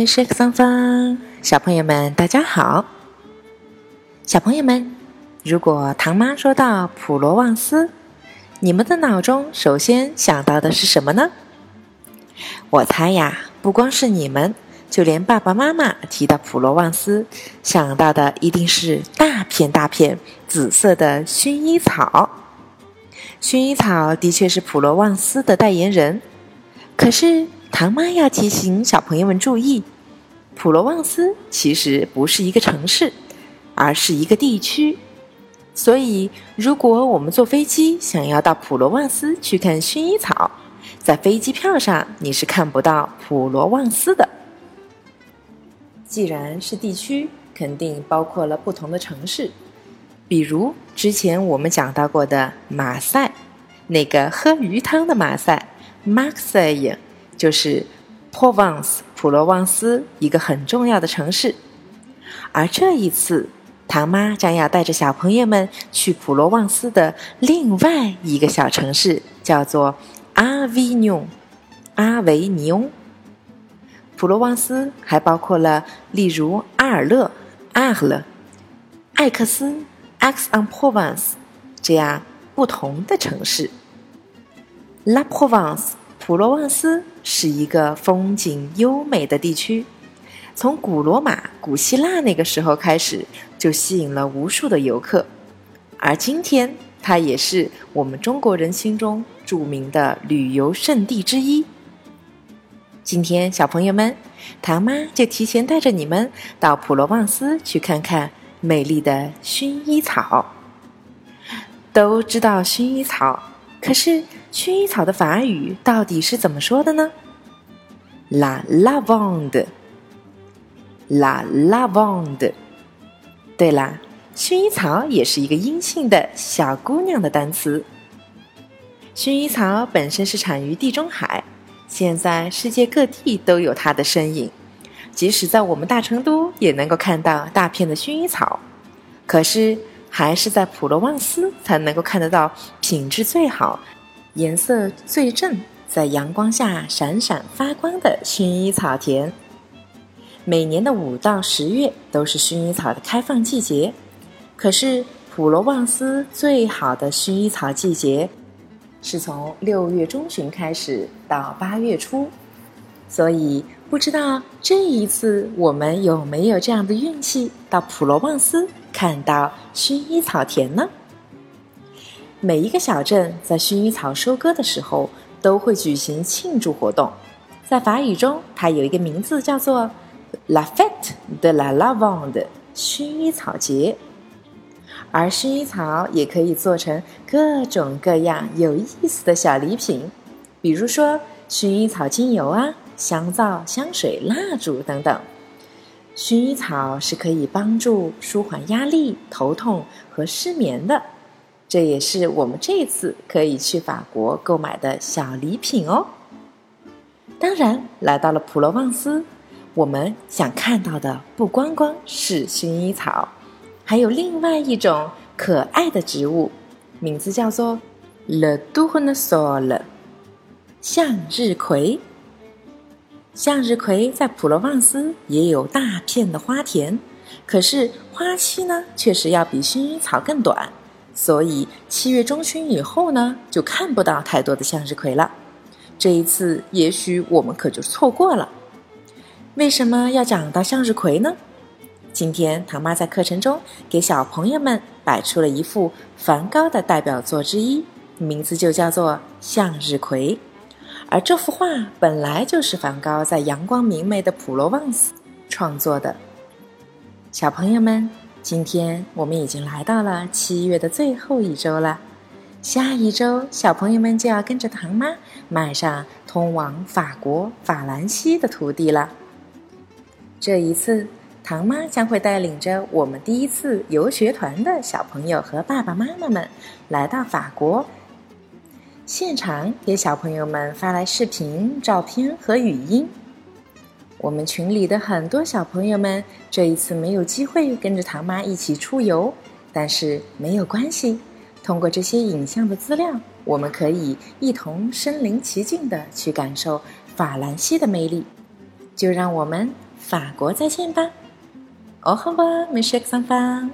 蒙叔美食桑芳，小朋友们大家好。小朋友们，如果唐妈说到普罗旺斯，你们的脑中首先想到的是什么呢？我猜呀，不光是你们，就连爸爸妈妈提到普罗旺斯，想到的一定是大片大片紫色的薰衣草。薰衣草的确是普罗旺斯的代言人，可是。唐妈要提醒小朋友们注意，普罗旺斯其实不是一个城市，而是一个地区。所以，如果我们坐飞机想要到普罗旺斯去看薰衣草，在飞机票上你是看不到普罗旺斯的。既然是地区，肯定包括了不同的城市，比如之前我们讲到过的马赛，那个喝鱼汤的马赛 （Marseille）。就是 Provence 普罗旺斯一个很重要的城市，而这一次，唐妈将要带着小朋友们去普罗旺斯的另外一个小城市，叫做阿维尼翁。阿维尼翁。普罗旺斯还包括了例如阿尔勒、阿尔勒、艾克斯、Aix-en-Provence 这样不同的城市。La Provence 普罗旺斯。是一个风景优美的地区，从古罗马、古希腊那个时候开始，就吸引了无数的游客，而今天它也是我们中国人心中著名的旅游胜地之一。今天，小朋友们，唐妈就提前带着你们到普罗旺斯去看看美丽的薰衣草。都知道薰衣草，可是。薰衣草的法语到底是怎么说的呢？La lavande，la lavande。对啦，薰衣草也是一个阴性的小姑娘的单词。薰衣草本身是产于地中海，现在世界各地都有它的身影，即使在我们大成都也能够看到大片的薰衣草。可是，还是在普罗旺斯才能够看得到品质最好。颜色最正，在阳光下闪闪发光的薰衣草田。每年的五到十月都是薰衣草的开放季节，可是普罗旺斯最好的薰衣草季节是从六月中旬开始到八月初。所以，不知道这一次我们有没有这样的运气到普罗旺斯看到薰衣草田呢？每一个小镇在薰衣草收割的时候都会举行庆祝活动，在法语中，它有一个名字叫做 “La Fête de la Lavande” 薰衣草节。而薰衣草也可以做成各种各样有意思的小礼品，比如说薰衣草精油啊、香皂、香水、蜡烛等等。薰衣草是可以帮助舒缓压力、头痛和失眠的。这也是我们这次可以去法国购买的小礼品哦。当然，来到了普罗旺斯，我们想看到的不光光是薰衣草，还有另外一种可爱的植物，名字叫做 Le d u r n s o l 向日葵。向日葵在普罗旺斯也有大片的花田，可是花期呢，确实要比薰衣草更短。所以七月中旬以后呢，就看不到太多的向日葵了。这一次，也许我们可就错过了。为什么要讲到向日葵呢？今天唐妈在课程中给小朋友们摆出了一幅梵高的代表作之一，名字就叫做《向日葵》。而这幅画本来就是梵高在阳光明媚的普罗旺斯创作的。小朋友们。今天我们已经来到了七月的最后一周了，下一周小朋友们就要跟着唐妈迈上通往法国法兰西的土地了。这一次，唐妈将会带领着我们第一次游学团的小朋友和爸爸妈妈们来到法国，现场给小朋友们发来视频、照片和语音。我们群里的很多小朋友们这一次没有机会跟着唐妈一起出游，但是没有关系。通过这些影像的资料，我们可以一同身临其境的去感受法兰西的魅力。就让我们法国再见吧。Au revoir, mes chers enfants.